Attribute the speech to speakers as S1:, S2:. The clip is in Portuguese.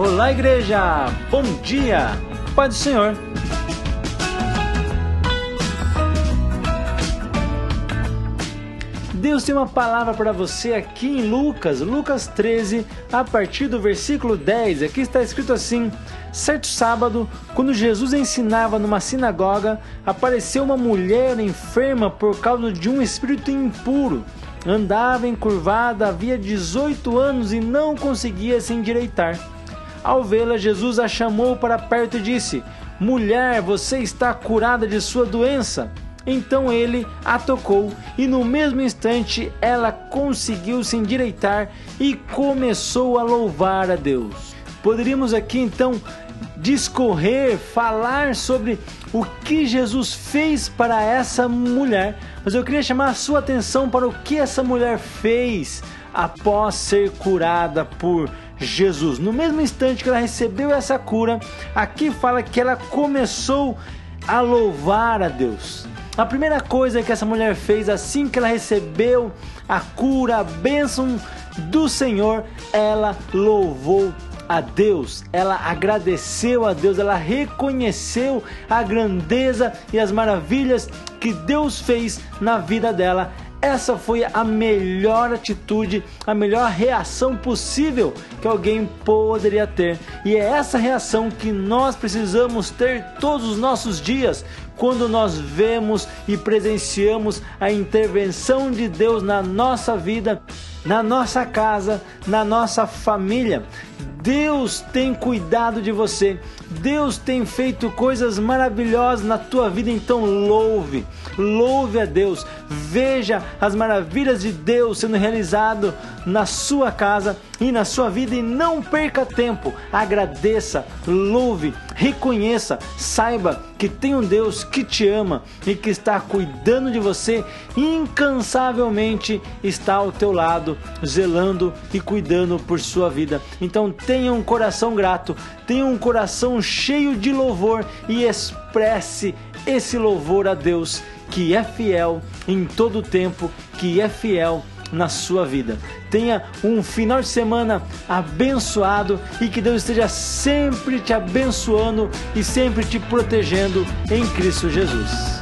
S1: Olá, igreja! Bom dia! Pai do Senhor! Deus tem uma palavra para você aqui em Lucas, Lucas 13, a partir do versículo 10. Aqui está escrito assim: Certo sábado, quando Jesus ensinava numa sinagoga, apareceu uma mulher enferma por causa de um espírito impuro. Andava encurvada havia 18 anos e não conseguia se endireitar. Ao vê-la, Jesus a chamou para perto e disse: Mulher, você está curada de sua doença. Então ele a tocou e no mesmo instante ela conseguiu se endireitar e começou a louvar a Deus. Poderíamos aqui então discorrer, falar sobre o que Jesus fez para essa mulher, mas eu queria chamar a sua atenção para o que essa mulher fez após ser curada por Jesus. No mesmo instante que ela recebeu essa cura, aqui fala que ela começou a louvar a Deus. A primeira coisa que essa mulher fez assim que ela recebeu a cura, a bênção do Senhor, ela louvou a Deus, ela agradeceu a Deus, ela reconheceu a grandeza e as maravilhas que Deus fez na vida dela. Essa foi a melhor atitude, a melhor reação possível que alguém poderia ter. E é essa reação que nós precisamos ter todos os nossos dias, quando nós vemos e presenciamos a intervenção de Deus na nossa vida, na nossa casa, na nossa família. Deus tem cuidado de você. Deus tem feito coisas maravilhosas na tua vida, então louve. Louve a Deus. Veja as maravilhas de Deus sendo realizado na sua casa e na sua vida e não perca tempo. Agradeça, louve, reconheça, saiba que tem um Deus que te ama e que está cuidando de você incansavelmente, está ao teu lado, zelando e cuidando por sua vida. Então tenha um coração grato, tenha um coração cheio de louvor e expresse esse louvor a Deus que é fiel em todo tempo, que é fiel na sua vida. Tenha um final de semana abençoado e que Deus esteja sempre te abençoando e sempre te protegendo em Cristo Jesus.